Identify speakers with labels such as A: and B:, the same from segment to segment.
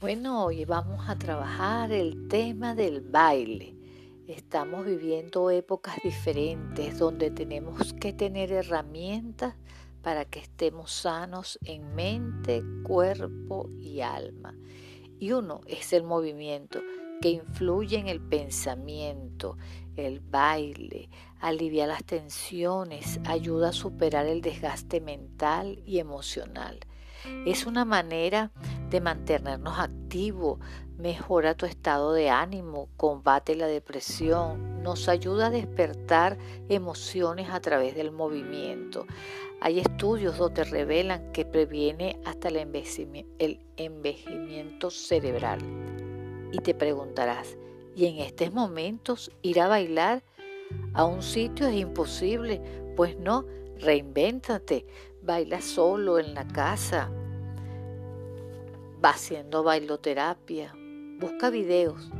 A: Bueno, hoy vamos a trabajar el tema del baile. Estamos viviendo épocas diferentes donde tenemos que tener herramientas para que estemos sanos en mente, cuerpo y alma. Y uno es el movimiento que influye en el pensamiento, el baile, alivia las tensiones, ayuda a superar el desgaste mental y emocional. Es una manera de mantenernos activos, mejora tu estado de ánimo, combate la depresión, nos ayuda a despertar emociones a través del movimiento. Hay estudios donde revelan que previene hasta el envejecimiento cerebral. Y te preguntarás, ¿y en estos momentos ir a bailar a un sitio es imposible? Pues no, reinvéntate, baila solo en la casa, va haciendo bailoterapia, busca videos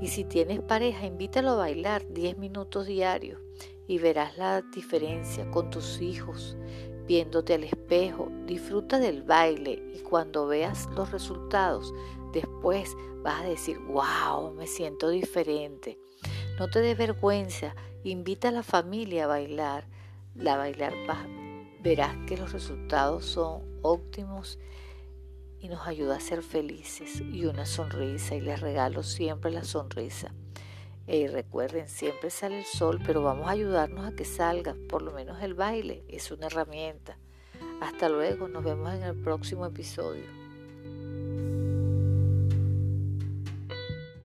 A: y si tienes pareja, invítalo a bailar 10 minutos diarios y verás la diferencia con tus hijos, viéndote al espejo, disfruta del baile y cuando veas los resultados, después vas a decir, wow, me siento diferente. No te des vergüenza, invita a la familia a bailar, la bailar verás que los resultados son óptimos y nos ayuda a ser felices y una sonrisa y les regalo siempre la sonrisa. Y recuerden, siempre sale el sol, pero vamos a ayudarnos a que salga, por lo menos el baile es una herramienta. Hasta luego, nos vemos en el próximo episodio.